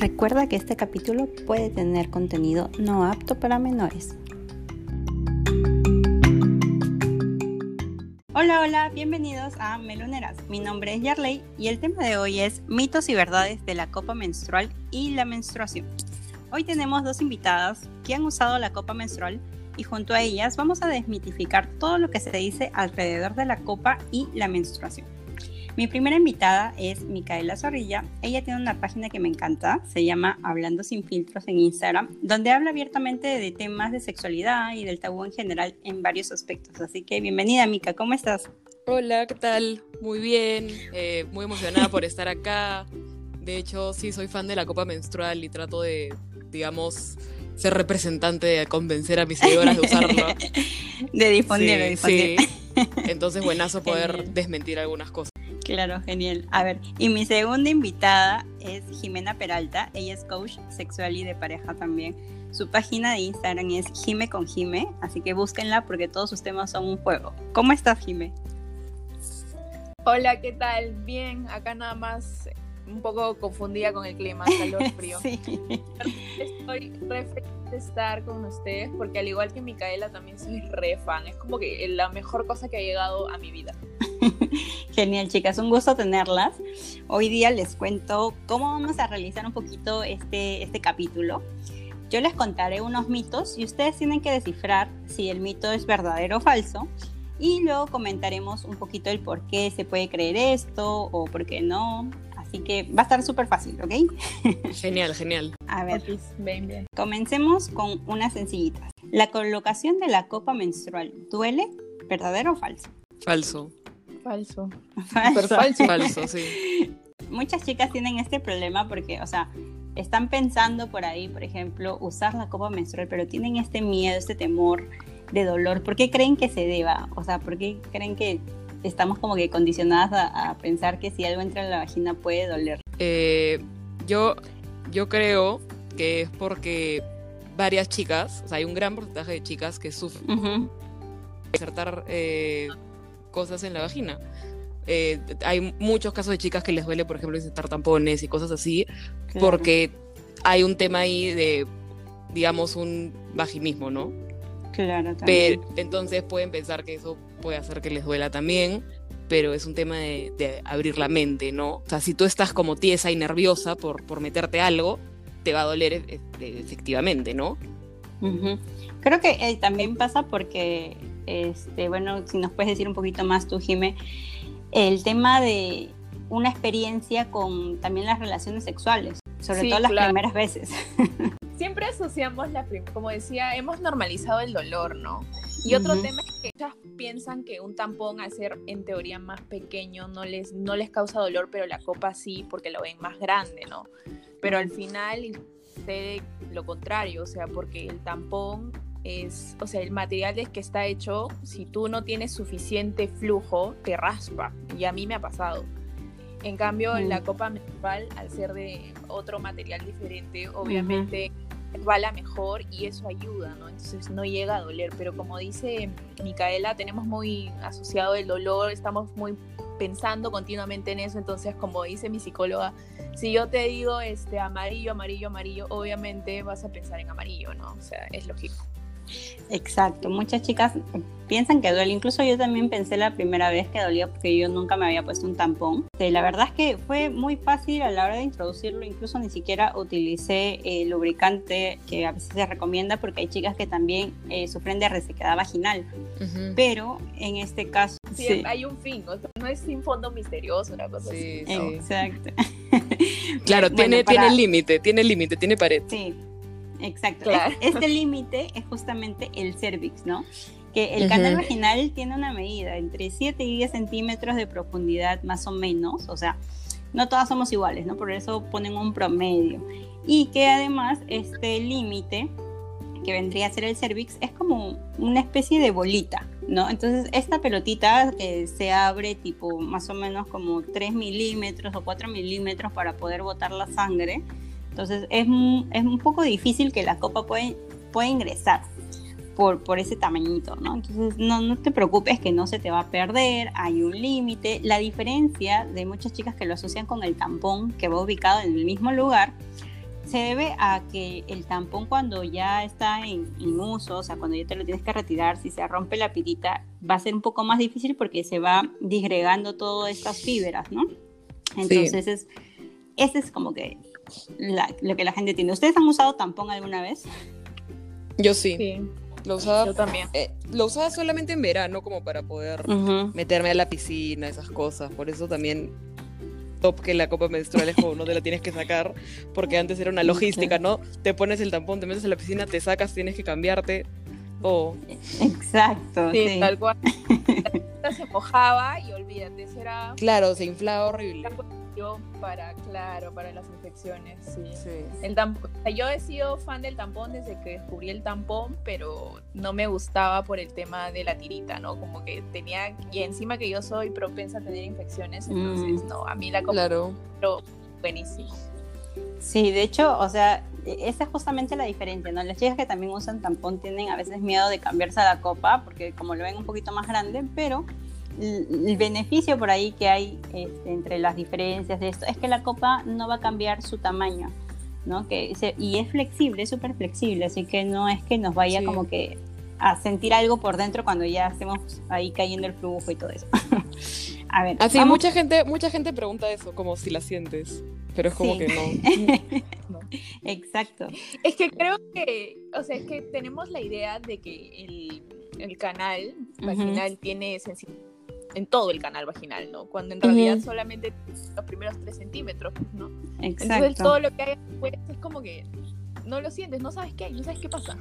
Recuerda que este capítulo puede tener contenido no apto para menores. Hola, hola, bienvenidos a Meloneras. Mi nombre es Yarley y el tema de hoy es mitos y verdades de la copa menstrual y la menstruación. Hoy tenemos dos invitadas que han usado la copa menstrual y junto a ellas vamos a desmitificar todo lo que se dice alrededor de la copa y la menstruación. Mi primera invitada es Micaela Zorrilla. Ella tiene una página que me encanta, se llama Hablando sin filtros en Instagram, donde habla abiertamente de temas de sexualidad y del tabú en general en varios aspectos. Así que bienvenida, Mica, ¿cómo estás? Hola, ¿qué tal? Muy bien, eh, muy emocionada por estar acá. De hecho, sí, soy fan de la copa menstrual y trato de, digamos, ser representante de convencer a mis seguidoras de usarlo. de difundir, de difundir. Sí. Entonces, buenazo poder desmentir algunas cosas. Claro, genial. A ver, y mi segunda invitada es Jimena Peralta. Ella es coach sexual y de pareja también. Su página de Instagram es Jime con Jime, así que búsquenla porque todos sus temas son un juego. ¿Cómo estás, Jime? Hola, ¿qué tal? Bien, acá nada más un poco confundida con el clima, calor, frío. sí. Estoy re de estar con ustedes porque al igual que Micaela también soy re fan. Es como que la mejor cosa que ha llegado a mi vida. Genial, chicas, un gusto tenerlas. Hoy día les cuento cómo vamos a realizar un poquito este, este capítulo. Yo les contaré unos mitos y ustedes tienen que descifrar si el mito es verdadero o falso. Y luego comentaremos un poquito el por qué se puede creer esto o por qué no. Así que va a estar súper fácil, ¿ok? Genial, genial. A ver, comencemos con unas sencillitas. La colocación de la copa menstrual, ¿duele? ¿Verdadero o falso? Falso. Falso. Falso. falso. falso, sí. Muchas chicas tienen este problema porque, o sea, están pensando por ahí, por ejemplo, usar la copa menstrual, pero tienen este miedo, este temor de dolor. ¿Por qué creen que se deba? O sea, ¿por qué creen que estamos como que condicionadas a, pensar que si algo entra en la vagina puede doler? Eh, yo, yo creo que es porque varias chicas, o sea, hay un gran porcentaje de chicas que sufren insertar eh, cosas en la vagina. Eh, hay muchos casos de chicas que les duele, por ejemplo, insertar tampones y cosas así, porque hay un tema ahí de, digamos, un vaginismo, ¿no? Claro, también. Pero, entonces pueden pensar que eso puede hacer que les duela también, pero es un tema de, abrir la mente, ¿no? O sea, si tú estás como tiesa y nerviosa por, por meterte algo, te va a doler e, e, efectivamente, ¿no? Creo que eh, también pasa porque, este, bueno, si nos puedes decir un poquito más tú, Jime, el tema de una experiencia con también las relaciones sexuales, sobre todo las primeras veces. Siempre asociamos la como decía, hemos normalizado el dolor, ¿no? Y otro tema es que ellas piensan que un tampón, al ser en teoría más pequeño, no les, no les causa dolor, pero la copa sí, porque lo ven más grande, ¿no? Pero al final sucede lo contrario, o sea, porque el tampón es, o sea, el material es que está hecho, si tú no tienes suficiente flujo, te raspa. Y a mí me ha pasado. En cambio, en la copa menstrual, al ser de otro material diferente, obviamente uh mejor y eso ayuda, ¿no? Entonces no llega a doler. Pero como dice Micaela, tenemos muy asociado el dolor, estamos muy pensando continuamente en eso. Entonces, como dice mi psicóloga, si yo te digo este amarillo, amarillo, amarillo, obviamente vas a pensar en amarillo, ¿no? O sea, es lógico. Exacto, muchas chicas piensan que duele. Incluso yo también pensé la primera vez que dolía porque yo nunca me había puesto un tampón. La verdad es que fue muy fácil a la hora de introducirlo, incluso ni siquiera utilicé el lubricante que a veces se recomienda porque hay chicas que también eh, sufren de resequedad vaginal. Pero en este caso... Sí, hay un fin, no es sin fondo misterioso, una cosa así. Exacto. claro, tiene, tiene límite, tiene límite, tiene pared. Sí, Exacto. Este límite es justamente el cervix, ¿no? Que el canal vaginal tiene una medida entre 7 y 10 centímetros de profundidad más o menos, o sea, no todas somos iguales, ¿no? Por eso ponen un promedio. Y que además este límite, que vendría a ser el cervix, es como una especie de bolita, ¿no? Entonces, esta pelotita que se abre tipo más o menos como 3 milímetros o 4 milímetros para poder botar la sangre, entonces es, es un poco difícil que la copa pueda, pueda ingresar por, por ese tamañito, ¿no? Entonces no, no te preocupes que no se te va a perder, hay un límite. La diferencia de muchas chicas que lo asocian con el tampón que va ubicado en el mismo lugar se debe a que el tampón cuando ya está en, uso, o sea, cuando ya te lo tienes que retirar, si se rompe la pirita, va a ser un poco más difícil porque se va disgregando todas estas fibras, ¿no? Entonces, es, ese es como que lo que la gente tiene. ¿Ustedes han usado tampón alguna vez? Yo sí. Lo usaba, Yo también. Eh, lo usaba solamente en verano como para poder meterme a la piscina, esas cosas. Por eso también top que la copa menstrual es como no te la tienes que sacar, porque antes era una logística, ¿no? Te pones el tampón, te metes a la piscina, te sacas, tienes que cambiarte. Oh. Exacto. Sí, tal cual. se mojaba y olvídate, será. Claro, se inflaba horrible para, claro, para las infecciones, sí. El tampón, yo he sido fan del tampón desde que descubrí el tampón, pero no me gustaba por el tema de la tirita, ¿no? Como que tenía, y encima que yo soy propensa a tener infecciones, entonces, mm. no, a mí la copa, claro. pero buenísimo. Sí, de hecho, o sea, e-, esa es justamente la diferencia, ¿no? Las chicas que también usan tampón tienen a veces miedo de cambiarse a la copa, porque como lo ven un poquito más grande, pero el beneficio por ahí que hay este, entre las diferencias de esto es que la copa no va a cambiar su tamaño, ¿no? Que y es flexible, es súper flexible, así que no es que nos vaya como que a sentir algo por dentro cuando ya estemos ahí cayendo el flujo y todo eso. a ver. Así, mucha gente, mucha gente pregunta eso, como si la sientes, pero es como que no. Exacto. Es que creo que, o sea, es que tenemos la idea de que el, el canal vaginal tiene sensibilidad en todo el canal vaginal, ¿no? Cuando en realidad solamente los primeros tres centímetros, ¿no? Exacto. Entonces todo lo que hay después es como que no lo sientes, no sabes qué hay, no sabes qué pasa.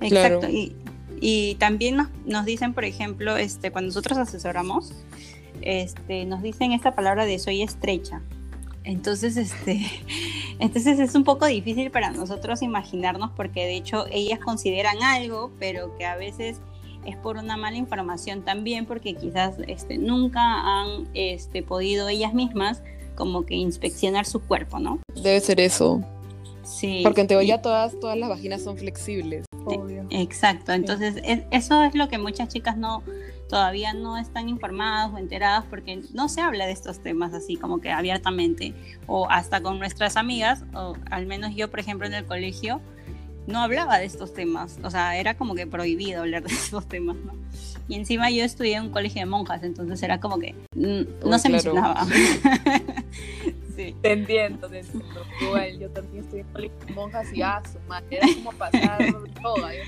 Exacto. Y, y, también nos, nos, dicen, por ejemplo, este, cuando nosotros asesoramos, este, nos dicen esta palabra de soy estrecha. Entonces, este, entonces es un poco difícil para nosotros imaginarnos porque de hecho ellas consideran algo, pero que a veces es por una mala información también, porque quizás este, nunca han este, podido ellas mismas como que inspeccionar su cuerpo, ¿no? Debe ser eso. Sí. Porque en teoría todas, todas las vaginas son flexibles. Obvio. Exacto, entonces eso es lo que muchas chicas no todavía no están informadas o enteradas porque no se habla de estos temas así como que abiertamente o hasta con nuestras amigas o al menos yo por ejemplo en el colegio no hablaba de estos temas, o sea, era como que prohibido hablar de estos temas, ¿no? Y encima yo estudié en un colegio de monjas, entonces era como que mm, no se mencionaba. sí. Te entiendo, te entiendo. Igual, yo también estudié en un colegio de monjas y ah, su madre, era como pasar todo. ¿eh?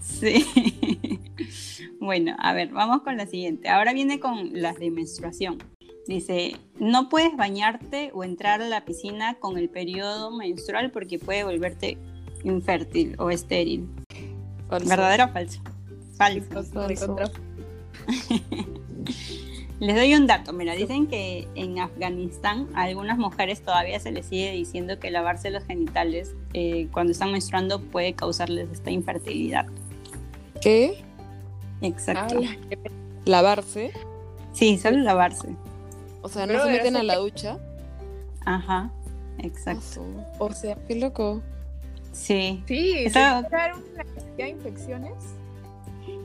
Sí. Bueno, a ver, vamos con la siguiente. Ahora viene con las de menstruación. Dice, no puedes bañarte o entrar a la piscina con el periodo menstrual porque puede volverte infértil o estéril. ¿Verdadero o falso? Falso. Les doy un dato, mira, dicen que en Afganistán a algunas mujeres todavía se les sigue diciendo que lavarse los genitales eh, cuando están menstruando puede causarles esta infertilidad. ¿Qué? Exacto. ¿Lavarse? Sí, solo lavarse. O sea, no se meten a la ducha. Ajá, exacto. O sea, qué loco. Sí. Sí, ¿Eso... una de infecciones?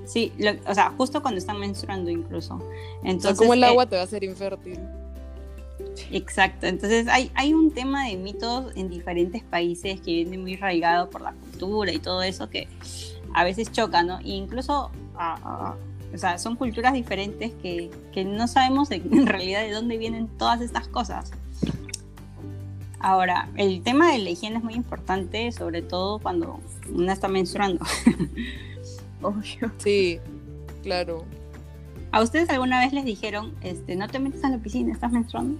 Sí, o sea, justo cuando están menstruando incluso. Entonces, como el agua te va a hacer infértil. Exacto, entonces hay, hay un tema de mitos en diferentes países que viene muy arraigado por la cultura y todo eso que a veces choca, ¿no? E incluso, o sea, son culturas diferentes que, que no sabemos en realidad de dónde vienen todas estas cosas. Ahora, el tema de la higiene es muy importante, sobre todo cuando una está menstruando. Obvio. Sí, claro. ¿A ustedes alguna vez les dijeron, este, no te metas a la piscina, estás menstruando?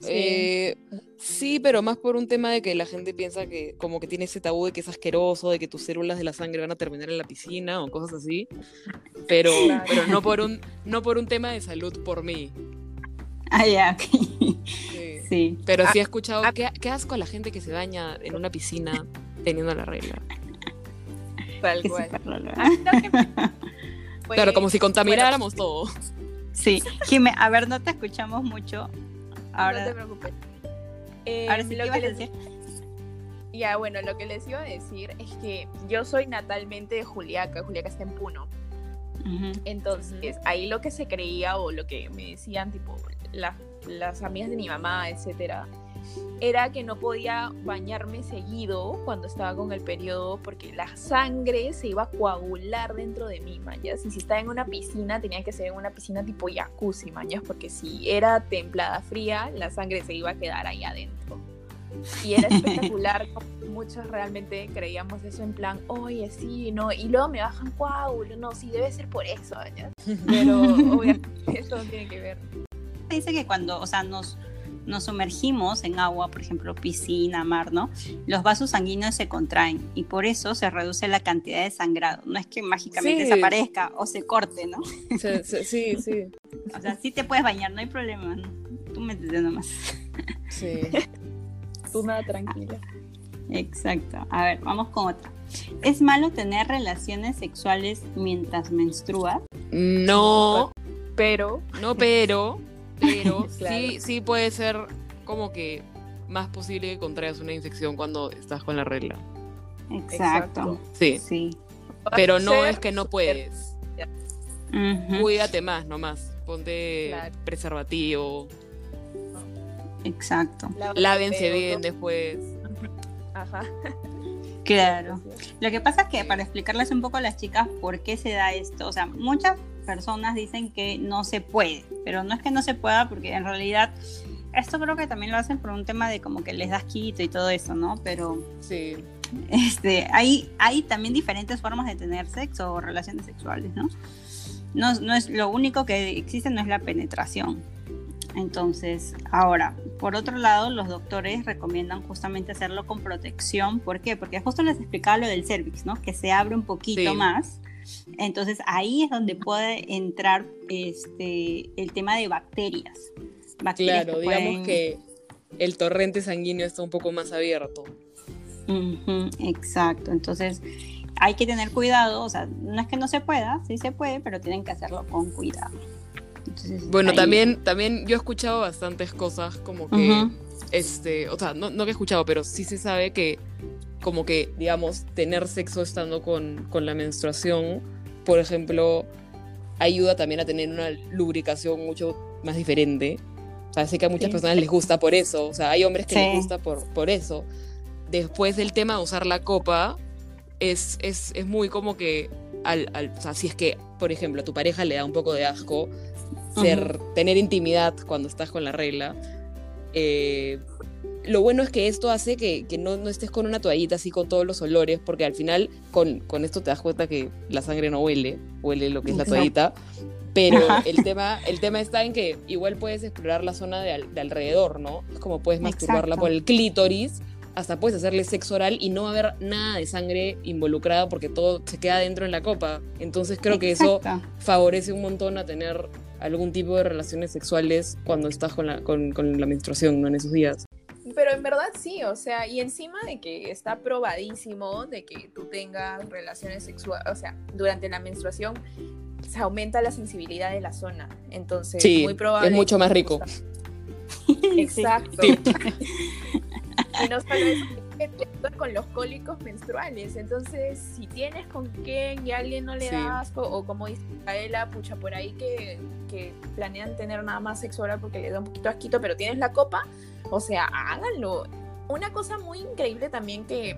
Sí. Eh, sí, pero más por un tema de que la gente piensa que como que tiene ese tabú de que es asqueroso, de que tus células de la sangre van a terminar en la piscina o cosas así. Pero, pero no por un, no por un tema de salud por mí. Ah, ya, Sí. Pero sí he escuchado, qué, qué, asco la gente que se baña en una piscina teniendo la regla. Tal cual. claro, como si contamináramos todo. Sí, Jimé, a ver, no te escuchamos mucho. Ahora, no te preocupes. Eh, ahora sí lo que les decir. Ya, bueno, lo que les iba a decir es que yo soy natalmente de Juliaca, Juliaca está en Puno. Entonces, ahí lo que se creía o lo que me decían, tipo, la las amigas de mi mamá, etcétera, era que no podía bañarme seguido cuando estaba con el periodo porque la sangre se iba a coagular dentro de mí, mañas. Y si estaba en una piscina, tenía que ser en una piscina tipo jacuzzi, mañas, porque si era templada fría, la sangre se iba a quedar ahí adentro. Y era espectacular, muchos realmente creíamos eso en plan, oye, sí, no, y luego me bajan coágulos, no, sí, debe ser por eso, mañas. Pero obviamente eso no tiene que ver. Dice que cuando, o sea, nos nos sumergimos en agua, por ejemplo, piscina, mar, ¿no? Los vasos sanguíneos se contraen y por eso se reduce la cantidad de sangrado. No es que mágicamente desaparezca o se corte, ¿no? Sí, sí, O sea, sí te puedes bañar, no hay problema. Tú métete nomás. Sí. Tú nada tranquila. Exacto. A ver, vamos con otra. ¿Es malo tener relaciones sexuales mientras menstruas? No. Pero. No, pero pero sí, sí puede ser como que más posible que contraigas una infección cuando estás con la regla. Exacto. Sí. sí. Pero no es que no puedes. Cuídate más nomás. Ponte preservativo. Exacto. Lávense bien después. Ajá. Claro. Lo que pasa es que para explicarles un poco a las chicas por qué se da esto, o sea, muchas personas dicen que no se puede, pero no es que no se pueda porque en realidad esto creo que también lo hacen por un tema de como que les das quito y todo eso, ¿no? Pero sí. Este, hay, hay también diferentes formas de tener sexo o relaciones sexuales, ¿no? No, no es lo único que existe no es la penetración. Entonces, ahora, por otro lado, los doctores recomiendan justamente hacerlo con protección. ¿Por qué? Porque justo les explicaba lo del cervix, ¿no? Que se abre un poquito más. Entonces, ahí es donde puede entrar este, el tema de bacterias. claro, digamos que el torrente sanguíneo está un poco más abierto. exacto, entonces hay que tener cuidado, o sea, no es que no se pueda, sí se puede, pero tienen que hacerlo con cuidado bueno, también, también yo he escuchado bastantes cosas como que, este, o sea, no, no que he escuchado, pero sí se sabe que como que, digamos, tener sexo estando con, con la menstruación, por ejemplo, ayuda también a tener una lubricación mucho más diferente. O sea, sé que a muchas personas les gusta por eso, o sea, hay hombres que les gusta por, por eso. Después del tema de usar la copa, es, es, es muy como que, al, al, o sea, si es que, por ejemplo, a tu pareja le da un poco de asco, ser, tener intimidad cuando estás con la regla. Eh, lo bueno es que esto hace que, que no, no, estés con una toallita así con todos los olores, porque al final con, con, esto te das cuenta que la sangre no huele, huele lo que es la toallita. Pero el tema, el tema está en que igual puedes explorar la zona de, de alrededor, ¿no? Es como puedes masturbarla por el clítoris, hasta puedes hacerle sexo oral y no va a haber nada de sangre involucrada porque todo se queda dentro en la copa. Entonces creo que eso favorece un montón a tener algún tipo de relaciones sexuales cuando estás con la, con, con la menstruación, ¿no? En esos días. Pero en verdad sí, o sea, y encima de que está probadísimo de que tú tengas relaciones sexuales, o sea, durante la menstruación se aumenta la sensibilidad de la zona. Entonces, sí, muy probable. Es mucho más rico. Exacto. y no solo eso, con los cólicos menstruales. Entonces, si tienes con quién y alguien no le da asco, o como dice Kaela, pucha, por ahí que, que, planean tener nada más sexual porque le da un poquito asquito, pero tienes la copa, o sea, háganlo. Una cosa muy increíble también que,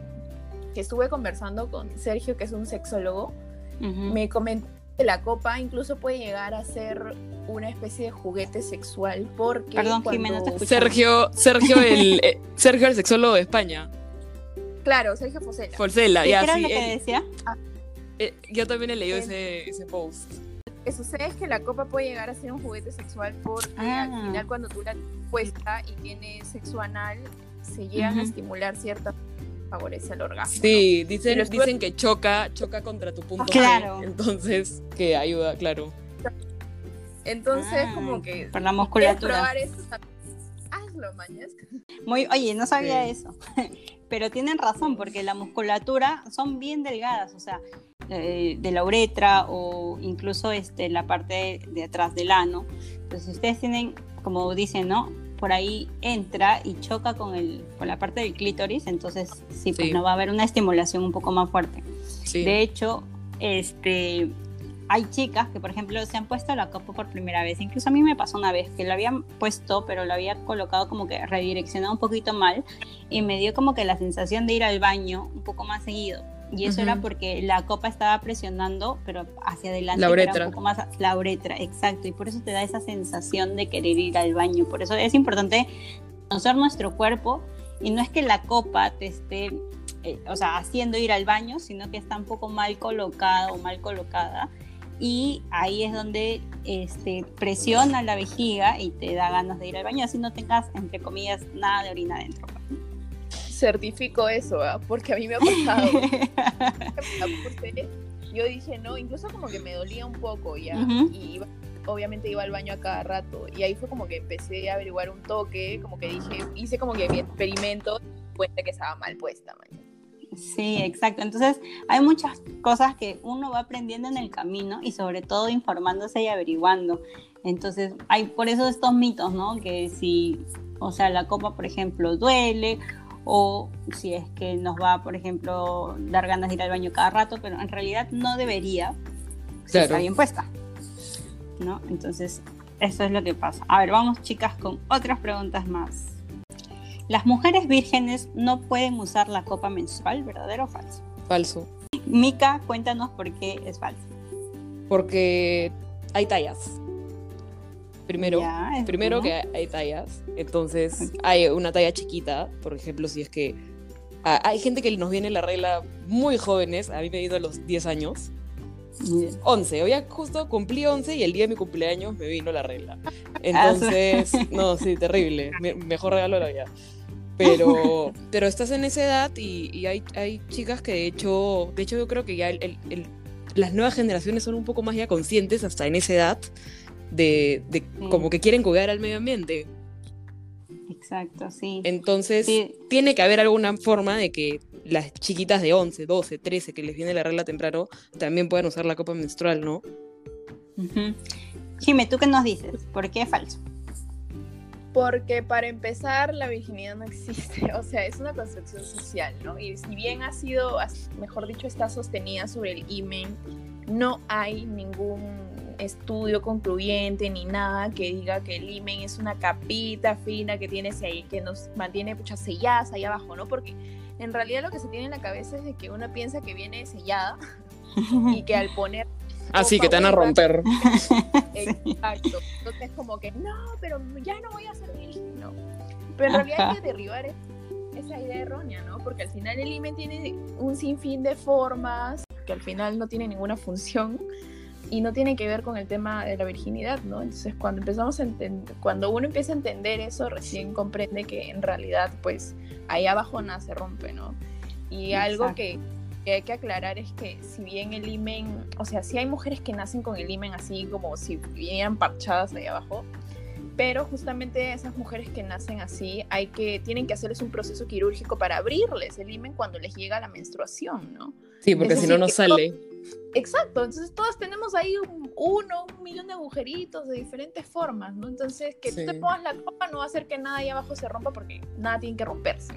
que estuve conversando con Sergio, que es un sexólogo, me comentó que la copa incluso puede llegar a ser una especie de juguete sexual porque Perdón, Jimena, Sergio, Sergio el eh, Sergio el sexólogo de España. Claro, Sergio Fosela. Fosela, ya, ¿Qué era lo que decía? Ah. Eh, yo también he leído ese, ese post. Que sucede es que la copa puede llegar a ser un juguete sexual porque al ah. final cuando tú la puesta y tiene sexo anal, se llegan a estimular ciertas favorece el orgasmo. Sí, dicen, dicen que choca, choca contra tu punto claro. entonces que ayuda, claro. Entonces, ah, como que por la musculatura. Probar eso, hazlo, mañas. Muy, oye, no sabía eso. pero tienen razón, porque la musculatura son bien delgadas, o sea, eh, de la uretra o incluso este, la parte de, atrás del ano. Entonces, ustedes tienen, como dicen, ¿no? Por ahí entra y choca con, el, con la parte del clítoris, entonces sí, pues no va a haber una estimulación un poco más fuerte. De hecho, este, hay chicas que, por ejemplo, se han puesto la copa por primera vez. Incluso a mí me pasó una vez que la habían puesto, pero la había colocado como que redireccionado un poquito mal y me dio como que la sensación de ir al baño un poco más seguido. Y eso era porque la copa estaba presionando, pero hacia adelante. La uretra. un poco más la uretra, exacto. Y por eso te da esa sensación de querer ir al baño. Por eso es importante conocer nuestro cuerpo y no es que la copa te esté, eh, o sea, haciendo ir al baño, sino que está un poco mal colocada o mal colocada y ahí es donde este, presiona la vejiga y te da ganas de ir al baño, así no tengas, entre comillas, nada de orina adentro. Certifico eso, porque a mí me ha pasado. yo dije, no, incluso como que me dolía un poco ya, y obviamente iba al baño a cada rato, y ahí fue como que empecé a averiguar un toque, como que dije, hice como que mi experimento, cuenta que estaba mal puesta, man. Sí, exacto. Entonces, hay muchas cosas que uno va aprendiendo en el camino y sobre todo informándose y averiguando. Entonces, hay por eso estos mitos, ¿no? Que si, o sea, la copa, por ejemplo, duele o si es que nos va, por ejemplo, dar ganas de ir al baño cada rato, pero en realidad no debería si está bien puesta. ¿No? Entonces, eso es lo que pasa. A ver, vamos chicas con otras preguntas más. Las mujeres vírgenes no pueden usar la copa menstrual, ¿verdadero o falso? Falso. Mica, cuéntanos por qué es falso. Porque hay tallas. Primero, primero que hay tallas. Entonces, hay una talla chiquita, por ejemplo, si es que hay gente que nos viene la regla muy jóvenes, a mí me he ido a los 10 años. 11, hoy justo cumplí 11 y el día de mi cumpleaños me vino la regla. Ah, Entonces, no, sí, terrible. mejor regalo de la vida. Pero, pero estás en esa edad y, hay, hay, chicas que de hecho, de hecho yo creo que ya las nuevas generaciones son un poco más ya conscientes hasta en esa edad de, como que quieren cuidar al medio ambiente. Exacto, sí. Entonces, tiene que haber alguna forma de que las chiquitas de 11, 12, 13 que les viene la regla temprano también puedan usar la copa menstrual, ¿no? Jime, ¿tú qué nos dices? ¿Por qué es falso? Porque para empezar, la virginidad no existe, o sea, es una construcción social, ¿no? Y si bien ha sido, mejor dicho, está sostenida sobre el imen, no hay ningún estudio concluyente ni nada que diga que el imen es una capita fina que tiene ahí, que nos mantiene muchas selladas ahí abajo, ¿no? Porque en realidad lo que se tiene en la cabeza es de que uno piensa que viene sellada y que al poner Así que te van a romper. Exacto. Entonces como que, no, pero ya no voy a ser virgen, no. Pero en realidad hay que derribar esa idea errónea, ¿no? Porque al final el imen tiene un sinfín de formas que al final no tiene ninguna función y no tiene que ver con el tema de la virginidad, ¿no? Entonces cuando empezamos a entender, cuando uno empieza a entender eso, recién comprende que en realidad, pues, ahí abajo nada se rompe, ¿no? Y algo que que hay que aclarar es que si bien el imen, o sea, sí hay mujeres que nacen con el imen así como si vinieran parchadas ahí abajo, pero justamente esas mujeres que nacen así hay que tienen que hacerles un proceso quirúrgico para abrirles el imen cuando les llega la menstruación, ¿no? Sí, porque si no no sale. Exacto, entonces todas tenemos ahí un, uno, un millón de agujeritos de diferentes formas, ¿no? Entonces que tú te pongas la copa no va a hacer que nada ahí abajo se rompa porque nada tiene que romperse.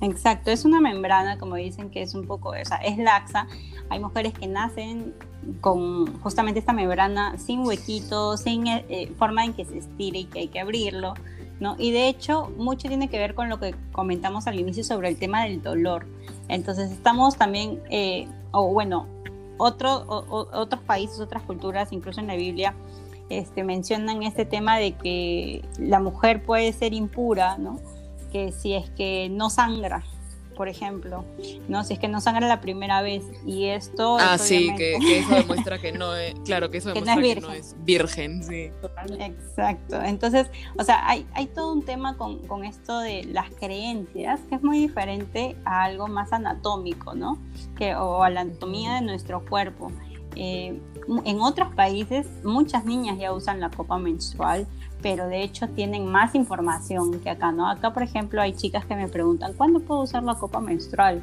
Exacto, es una membrana, como dicen, que es un poco, o sea, es laxa. Hay mujeres que nacen con justamente esta membrana sin huequitos, sin eh, eh, forma en que se estire y que hay que abrirlo, ¿no? Y de hecho, mucho tiene que ver con lo que comentamos al inicio sobre el tema del dolor. Entonces, estamos también, eh, o bueno, otro, otros países, otras culturas, incluso en la Biblia, este, mencionan este tema de que la mujer puede ser impura, ¿no? Que si es que no sangra, por ejemplo, ¿no? Si es que no sangra la primera vez y esto... Ah, sí, que, eso demuestra que no es, claro, que eso demuestra que no es virgen, sí. Exacto, entonces, o sea, hay, hay todo un tema con, con, esto de las creencias que es muy diferente a algo más anatómico, ¿no? Que, o a la anatomía de nuestro cuerpo. Eh, en otros países muchas niñas ya usan la copa menstrual, pero de hecho tienen más información que acá, ¿no? Acá, por ejemplo, hay chicas que me preguntan, ¿cuándo puedo usar la copa menstrual?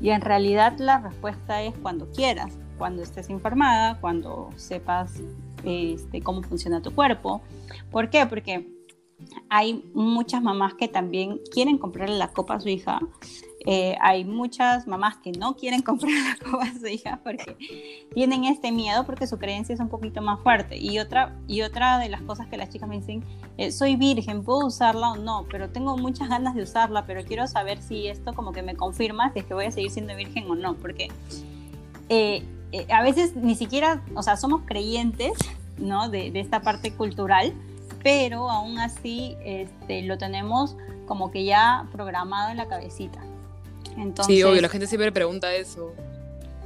Y en realidad la respuesta es cuando quieras, cuando estés informada, cuando sepas este, cómo funciona tu cuerpo. ¿Por qué? Porque hay muchas mamás que también quieren comprarle la copa a su hija eh, hay muchas mamás que no quieren comprar la copa a su hija porque tienen este miedo porque su creencia es un poquito más fuerte. Y otra, y otra de las cosas que las chicas me dicen, eh, soy virgen, ¿puedo usarla o no? Pero tengo muchas ganas de usarla, pero quiero saber si esto como que me confirma si es que voy a seguir siendo virgen o no, porque eh, a veces ni siquiera, o sea, somos creyentes, ¿no? De, esta parte cultural, pero aún así este, lo tenemos como que ya programado en la cabecita. Entonces, sí, obvio, la gente siempre pregunta eso.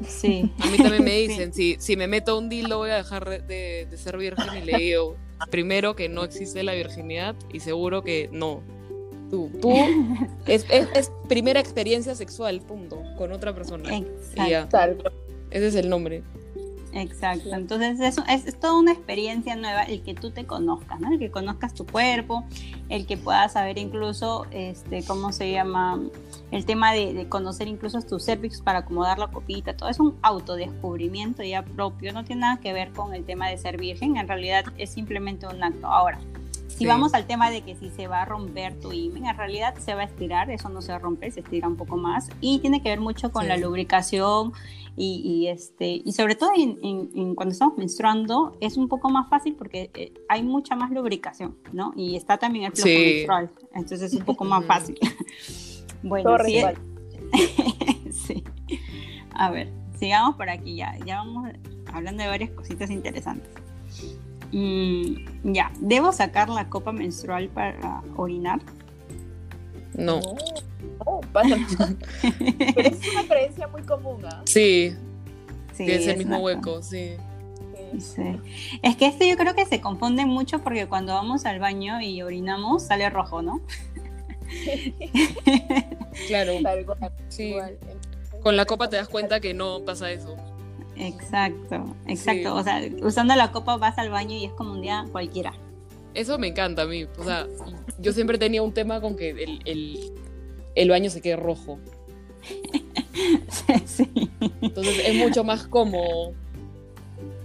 Sí. A mí también me dicen, si, si me meto un dildo voy a dejar de, de, ser virgen y le digo, primero que no existe la virginidad y seguro que no. Tú, tú es, es, es primera experiencia sexual, punto, con otra persona. Exacto. Ese es el nombre. Exacto, entonces eso es, es, toda una experiencia nueva el que tú te conozcas, ¿no? El que conozcas tu cuerpo, el que puedas saber incluso, este, ¿cómo se llama? El tema de, de conocer incluso tus cervix para acomodar la copita, todo es un autodescubrimiento ya propio, no tiene nada que ver con el tema de ser virgen, en realidad es simplemente un acto. Ahora, si sí. vamos al tema de que si se va a romper tu imen, en realidad se va a estirar, eso no se rompe, se estira un poco más y tiene que ver mucho con sí. la lubricación y, y, este, y sobre todo en, en, en cuando estamos menstruando es un poco más fácil porque eh, hay mucha más lubricación, ¿no? Y está también el flujo sí. menstrual, entonces es un poco más fácil. bueno, sí, sí. A ver, sigamos por aquí ya, ya vamos hablando de varias cositas interesantes. Mm, ya, ¿debo sacar la copa menstrual para orinar? No. no. No, pasa Pero es una creencia muy común. ¿eh? Sí. sí. es el mismo hueco, sí. sí. Es que esto yo creo que se confunde mucho porque cuando vamos al baño y orinamos sale rojo, ¿no? claro. Sí. Con la copa te das cuenta que no pasa eso. Exacto, exacto. Sí. O sea, usando la copa vas al baño y es como un día cualquiera. Eso me encanta a mí. O sea, yo siempre tenía un tema con que el, el el baño se quede rojo. sí. Entonces es mucho más cómodo.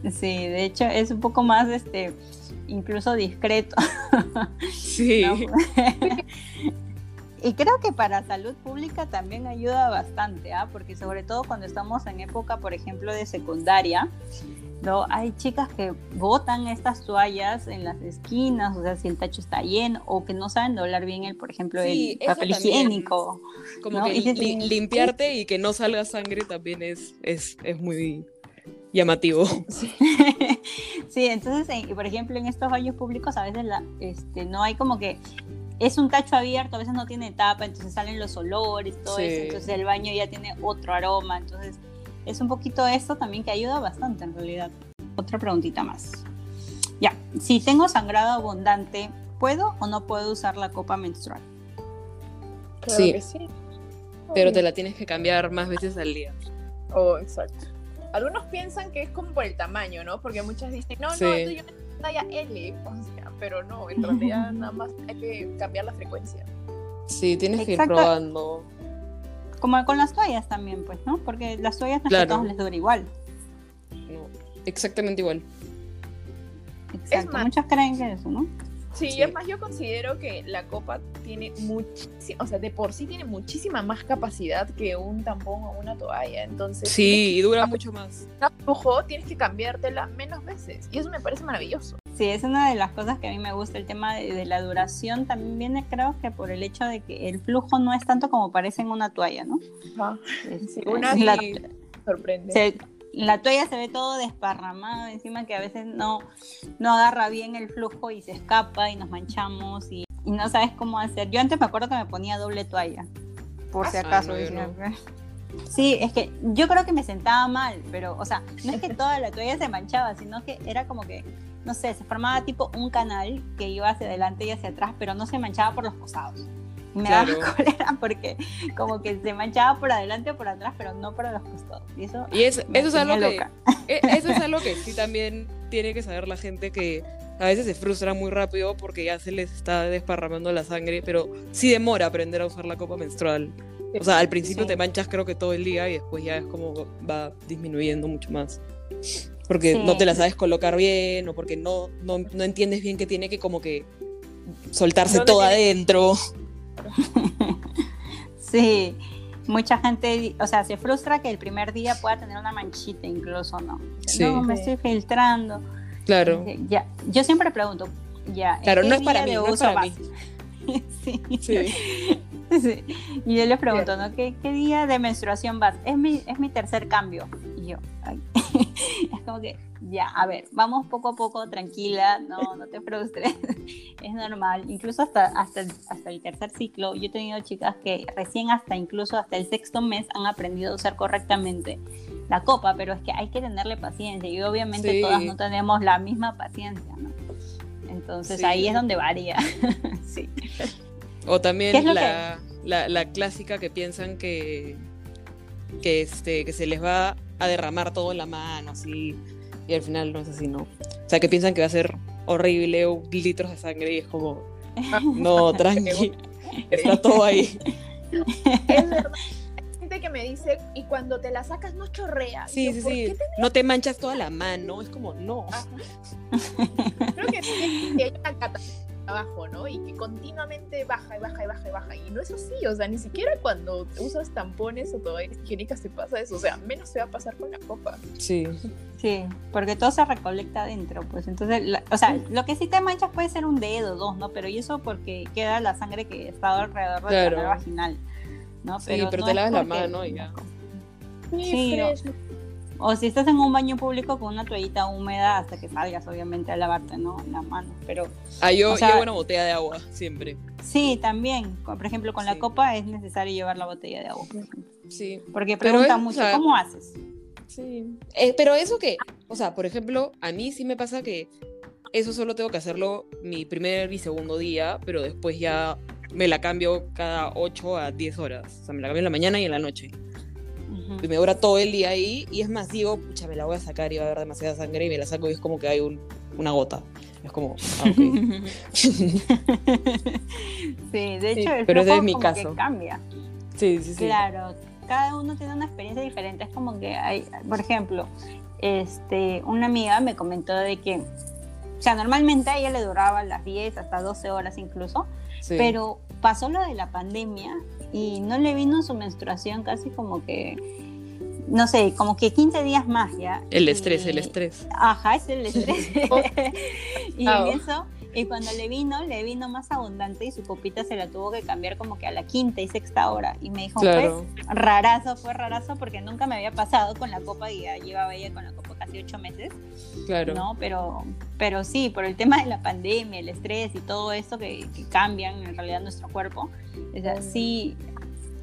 Sí, de hecho es un poco más, este, incluso discreto. Sí. ¿No? Y creo que para salud pública también ayuda bastante, ¿ah? porque sobre todo cuando estamos en época, por ejemplo, de secundaria, ¿no? Hay chicas que botan estas toallas en las esquinas, o sea, si el tacho está lleno, o que no saben doblar bien el, por ejemplo, sí, el papel higiénico. Como ¿no? que li li limpiarte y que no salga sangre también es, es, es muy llamativo. Sí. sí, entonces, en, por ejemplo, en estos baños públicos a veces la, este, no hay como que es un tacho abierto, a veces no tiene tapa, entonces salen los olores, todo sí. eso, entonces el baño ya tiene otro aroma, entonces es un poquito esto también que ayuda bastante en realidad. Otra preguntita más. Ya, si tengo sangrado abundante, ¿puedo o no puedo usar la copa menstrual? Claro sí. sí. Pero te la tienes que cambiar más veces al día. Oh, exacto. Algunos piensan que es como por el tamaño, ¿no? Porque muchas dicen, no, sí. no, esto yo talla L, pero no, en realidad nada más hay que cambiar la frecuencia. Sí, tienes Exacto. que ir probando. Como con las toallas también, pues, ¿no? Porque las toallas no claro. a todos les dura igual. No, exactamente igual. Exacto, más, muchas creen que eso, ¿no? Sí, sí, es más, yo considero que la copa tiene muchísima, o sea, de por sí tiene muchísima más capacidad que un tampón o una toalla, entonces... Sí, y dura mucho más. Ojo, tienes que cambiártela menos veces, y eso me parece maravilloso. Sí, es una de las cosas que a mí me gusta, el tema de, de, la duración también viene creo que por el hecho de que el flujo no es tanto como parece en una toalla, ¿no? Ah, es, sí, una es la, sorprende. Se, la toalla se ve todo desparramado encima que a veces no, no agarra bien el flujo y se escapa y nos manchamos y, y no sabes cómo hacer. Yo antes me acuerdo que me ponía doble toalla, por si acaso. Ay, no. Sí, es que yo creo que me sentaba mal, pero, o sea, no es que toda la toalla se manchaba, sino que era como que no sé, se formaba tipo un canal que iba hacia adelante y hacia atrás, pero no se manchaba por los costados. Me claro. daba cólera porque como que se manchaba por adelante o por atrás, pero no por los costados. Y eso, y es, eso, es algo que, e, eso es algo que sí también tiene que saber la gente que a veces se frustra muy rápido porque ya se les está desparramando la sangre, pero sí demora aprender a usar la copa menstrual. O sea, al principio sí. te manchas creo que todo el día y después ya es como va disminuyendo mucho más porque sí. no te la sabes colocar bien o porque no, no, no, entiendes bien que tiene que como que soltarse todo tiene... adentro. sí, mucha gente, o sea, se frustra que el primer día pueda tener una manchita incluso, ¿no? Sí. No, me estoy filtrando. Claro. Ya, yo siempre pregunto, ya. Claro, ¿qué no es para mí, no es para mí. sí. Sí. Sí. Y yo les pregunto, ¿no? ¿Qué, qué día de menstruación vas? Es mi, es mi tercer cambio. Y yo, ay. es como que, ya, a ver, vamos poco a poco, tranquila, no, no te frustres. es normal. Incluso hasta, hasta, el, hasta el tercer ciclo, yo he tenido chicas que recién hasta, incluso hasta el sexto mes han aprendido a usar correctamente la copa, pero es que hay que tenerle paciencia y obviamente Sí. todas no tenemos la misma paciencia, ¿no? Entonces Sí. ahí es donde varía. sí. O también ¿Qué es lo la, la, la clásica que piensan que, que, este, que se les va a derramar todo en la mano, así, y al final no es así, ¿no? O sea, que piensan que va a ser horrible o litros de sangre y es como, no, tranqui, está todo ahí. Es verdad. Hay gente que me dice, y cuando te la sacas no chorrea. Sí, yo, sí, ¿por sí, te- no te manchas toda la mano, es como, no. Creo que sí, abajo, ¿no? Y que continuamente baja y baja y baja y baja. Y no es así, o sea, ni siquiera cuando usas tampones o toallas higiénicas te pasa eso. O sea, menos te va a pasar con la copa. Sí, Sí, porque todo se recolecta adentro, pues entonces, la- o sea, lo que sí te manchas puede ser un dedo, dos, ¿no? Pero y eso porque queda la sangre que está alrededor del Claro. canal vaginal, ¿no? sí, pero no te lavas la mano y ya. Sí, fresh. O si estás en un baño público con una toallita húmeda hasta que salgas, obviamente, a lavarte, ¿no? Las manos, pero Ah, yo O sea- llevo una botella de agua, siempre. sí, también, por ejemplo, con Sí. la copa es necesario llevar la botella de agua, por. Sí, porque Pero preguntan es, mucho, o sea, ¿cómo haces? Sí. Eh, pero eso que, o sea, por ejemplo, a mí sí me pasa que eso solo tengo que hacerlo mi primer y segundo día, pero después ya me la cambio cada 8 a 10 horas. O sea, me la cambio en la mañana y en la noche. Y me dura todo el día ahí. Y es más, digo, pucha, me la voy a sacar y va a haber demasiada sangre. Y me la saco y es como que hay un- una gota. Es como, ah, ok. sí, de hecho, el Pero es mi como caso. que cambia. sí, sí, sí. Claro, cada uno tiene una experiencia diferente. Es como que hay, por ejemplo, este, una amiga me comentó de que, o sea, normalmente a ella le duraba las 10 hasta 12 horas incluso, Sí. pero pasó lo de la pandemia y no le vino su menstruación casi como que, no sé, como que 15 días más ya. El estrés, Y- el estrés. Ajá, es el estrés. y Ah, en eso, y cuando le vino, le vino más abundante y su copita se la tuvo que cambiar como que a la quinta y sexta hora. Y me dijo, Claro. pues, rarazo, fue rarazo porque nunca me había pasado con la copa y ya llevaba ella con la copa casi ocho meses, Claro. ¿no? Pero, pero sí, por el tema de la pandemia, el estrés y todo esto que, que cambian en realidad nuestro cuerpo, o sea, sí,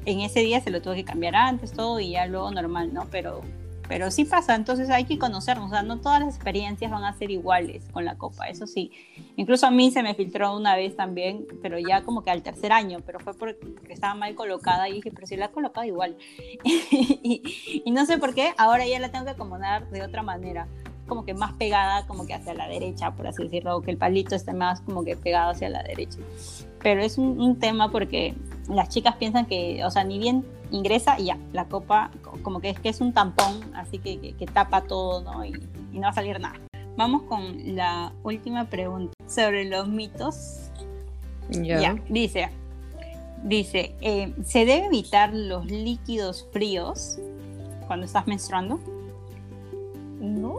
en ese día se lo tuve que cambiar antes, todo, y ya luego normal, ¿no? Pero, pero sí pasa, entonces hay que conocernos, o sea, no todas las experiencias van a ser iguales con la copa, eso sí. Incluso a mí se me filtró una vez también, pero ya como que al tercer año, pero fue porque estaba mal colocada y dije, pero si la he colocado igual. y, y no sé por qué, ahora ya la tengo que acomodar de otra manera como que más pegada como que hacia la derecha, por así decirlo, o que el palito esté más como que pegado hacia la derecha. Pero es un, un tema porque las chicas piensan que, o sea, ni bien ingresa y ya, la copa co- como que es que es un tampón, así que, que, que tapa todo, ¿no? Y, y no va a salir nada. Vamos con la última pregunta sobre los mitos. Ya. Ya, dice, dice, eh, ¿se debe evitar los líquidos fríos cuando estás menstruando? ¿No?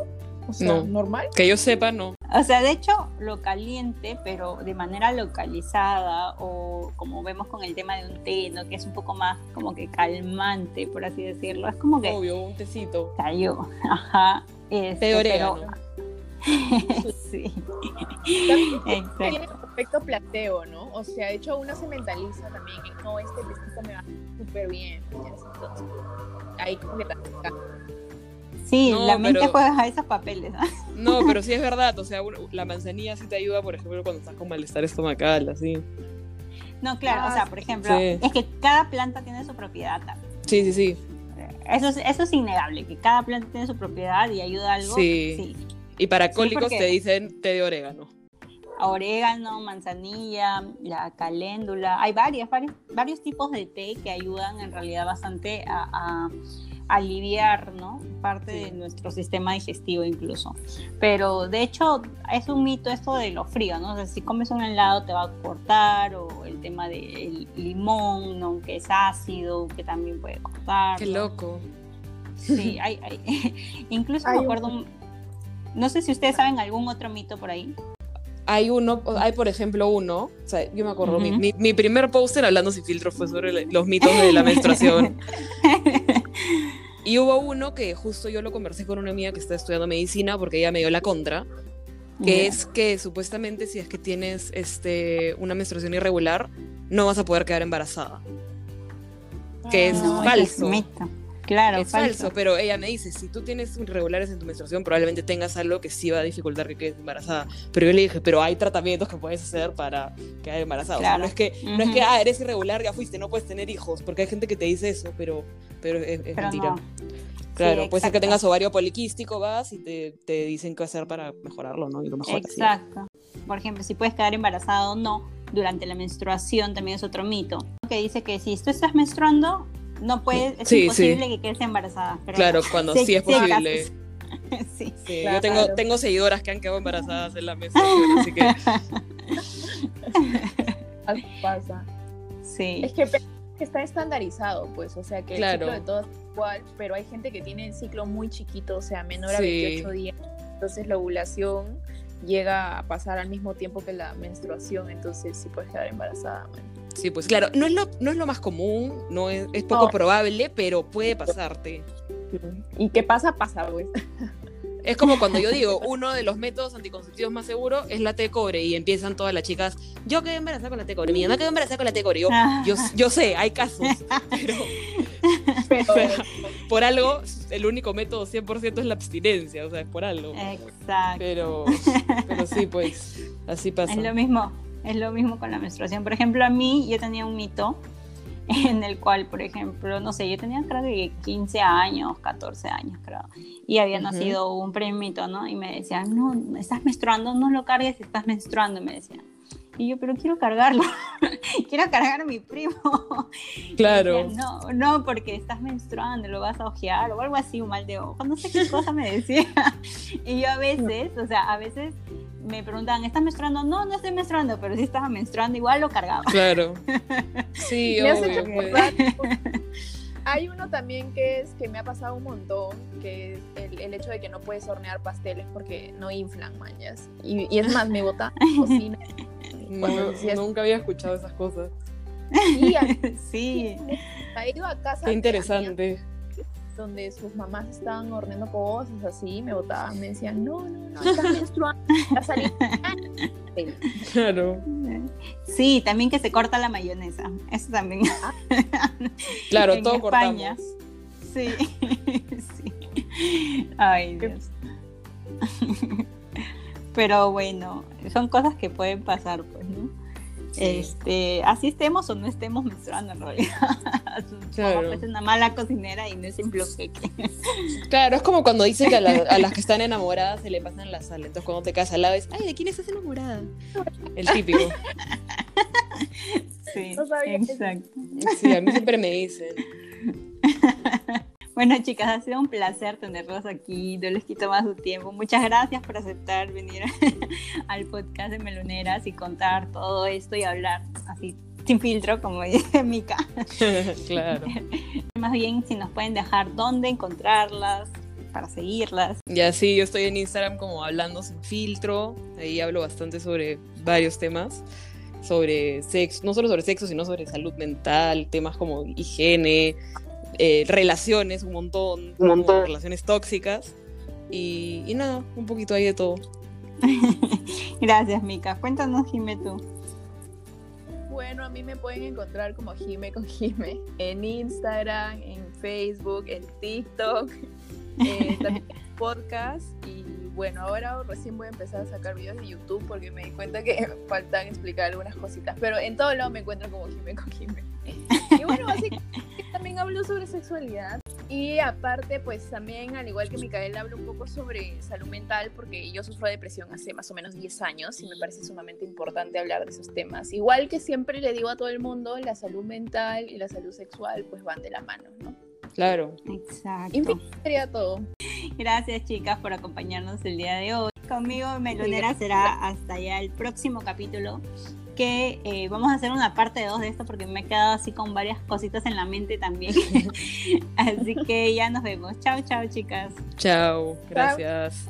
O sea, No. normal. Que yo sepa, no. O sea, de hecho, lo caliente, pero de manera localizada o como vemos con el tema de un té, ¿no? Que es un poco más como que calmante, por así decirlo. Es como que Obvio, un tecito. cayó. Ajá. Este, Té orégano. pero- sí. Tiene efecto plateo, ¿no? O sea, de hecho uno se mentaliza también que no, este tecito me va súper bien. Entonces, ahí como que. Sí, No, la mente pero- juega a esos papeles. ¿no? No, pero sí es verdad. O sea, la manzanilla sí te ayuda, por ejemplo, cuando estás con malestar estomacal, así. No, claro, Ah, o sea, por ejemplo, sí. es que cada planta tiene su propiedad también. Sí, sí, sí. Eso es, eso es innegable, que cada planta tiene su propiedad y ayuda a algo. Sí. sí. Y para cólicos porque- te dicen té de orégano. Orégano, manzanilla, la caléndula. Hay varias, varios, varios tipos de té que ayudan en realidad bastante a, aliviar ¿no? parte de nuestro sistema digestivo incluso. Pero de hecho es un mito esto de lo frío, ¿no? O sea, si comes un helado te va a cortar o el tema del limón, ¿no? Que es ácido, que también puede cortar. Qué loco. Sí, hay, incluso me acuerdo, no sé si ustedes saben algún otro mito por ahí. Hay uno, hay por ejemplo uno, o sea, yo me acuerdo, mi, mi, primer póster hablando sin filtro fue sobre los mitos de la menstruación. y hubo uno que justo yo lo conversé con una amiga que está estudiando medicina porque ella me dio la contra, que es que supuestamente si es que tienes este, una menstruación irregular, no vas a poder quedar embarazada. Que es ah, falso. Claro, es falso. pero ella me dice, si tú tienes irregulares en tu menstruación, probablemente tengas algo que sí va a dificultar que quedes embarazada. Pero yo le dije, pero hay tratamientos que puedes hacer para quedar embarazada. O sea, no es que, no es que, ah, eres irregular, ya fuiste, no puedes tener hijos, porque hay gente que te dice eso, pero, pero es, mentira. Claro, puede ser que tengas ovario poliquístico, vas y te, te, dicen qué hacer para mejorarlo, ¿no? Y lo mejor Exacto. Por ejemplo, si puedes quedar embarazada o no durante la menstruación, también es otro mito. Que dice que si tú estás menstruando, no puede, es imposible que quedes embarazada. claro, cuando sí, es posible. sí, yo tengo, tengo seguidoras que han quedado embarazadas en la mesa, así que... pasa. Sí. Es que está estandarizado, pues, o sea que el ciclo de todos es igual, pero hay gente que tiene el ciclo muy chiquito, o sea, menor a 28 días. Entonces la ovulación llega a pasar al mismo tiempo que la menstruación, entonces sí puedes quedar embarazada. Sí, pues claro, no es lo, no es lo más común, no es, poco probable, pero puede pasarte. ¿Y qué pasa? Pasa, pues. Es como cuando yo digo, uno de los métodos anticonceptivos más seguros es la T de cobre y empiezan todas las chicas, yo quedé embarazada con la T de cobre, mi mamá quedó embarazada con la T de cobre. Yo, yo, sé, hay casos, pero, por algo el único método 100% es la abstinencia, o sea, es por algo. Exacto. Pero, pero sí, pues, así pasa. Es lo mismo. Es lo mismo con la menstruación. Por ejemplo, a mí yo tenía un mito en el cual, por ejemplo, no sé, yo tenía creo que 15 años, 14 años creo, y había nacido un primito, ¿no? Y me decían, no, estás menstruando, no lo cargues, estás menstruando, me decían. Y yo, pero quiero cargarlo, quiero cargar a mi primo. Claro. no, no, porque estás menstruando, lo vas a ojear o algo así, un mal de ojo, no sé qué cosa me decía. y yo a veces, o sea, a veces me preguntaban, ¿estás menstruando? No, no estoy menstruando, pero si estaba menstruando, igual lo cargaba. Claro. Sí, obvio. Pues. Hay uno también que es que me ha pasado un montón, que es el, hecho de que no puedes hornear pasteles porque no inflan mañas. Y, es más, me bota cocina. nunca había escuchado esas cosas. Sí, sí. Ha ido a casa. Qué interesante donde sus mamás estaban horneando cosas así, me botaban, me decían, no, no, no, estás menstruando, Claro. Sí, también que se corta la mayonesa, eso también. Ah. claro, todo España. Sí, sí. Ay, Dios. Pero bueno, son cosas que pueden pasar, pues, ¿no? Este, así estemos o no estemos menstruando en realidad. Claro. Es una mala cocinera y no es un bloqueque. Claro, es como cuando dicen que a, las que están enamoradas se le pasan la sal. Entonces cuando te casas al lado es, ay, ¿de quién estás enamorada? El típico. Sí, exacto. Sí, a mí siempre me dicen. Bueno, chicas, ha sido un placer tenerlos aquí. No les quito más su tiempo. Muchas gracias por aceptar venir al podcast de Meloneras y contar todo esto y hablar así sin filtro, como dice Mika. claro. Más bien, si nos pueden dejar dónde encontrarlas, para seguirlas. Ya sí, yo estoy en Instagram como hablando sin filtro. Ahí hablo bastante sobre varios temas. Sobre sexo, no solo sobre sexo, sino sobre salud mental, temas como higiene, eh, relaciones, un montón, un montón, relaciones tóxicas y, nada, un poquito ahí de todo. Gracias, Mica. Cuéntanos, Jime, tú. Bueno, a mí me pueden encontrar como Jime con Jime en Instagram, en Facebook, en TikTok, eh, también en podcast y bueno, ahora recién voy a empezar a sacar videos de YouTube porque me di cuenta que faltan explicar algunas cositas, pero en todo lado me encuentro como Jime con Jime. Y bueno, así también hablo sobre sexualidad. Y aparte, pues también, al igual que Micaela, hablo un poco sobre salud mental, porque yo sufro depresión hace más o menos 10 años y me parece sumamente importante hablar de esos temas. Igual que siempre le digo a todo el mundo, la salud mental y la salud sexual pues van de la mano, ¿no? Claro. Exacto. En fin, sería todo. Gracias, chicas, por acompañarnos el día de hoy. Conmigo, Melonera, será hasta ya el próximo capítulo que eh, vamos a hacer una parte de dos de esto porque me he quedado así con varias cositas en la mente también. así que ya nos vemos. Chao, chao, chicas. Chao, gracias.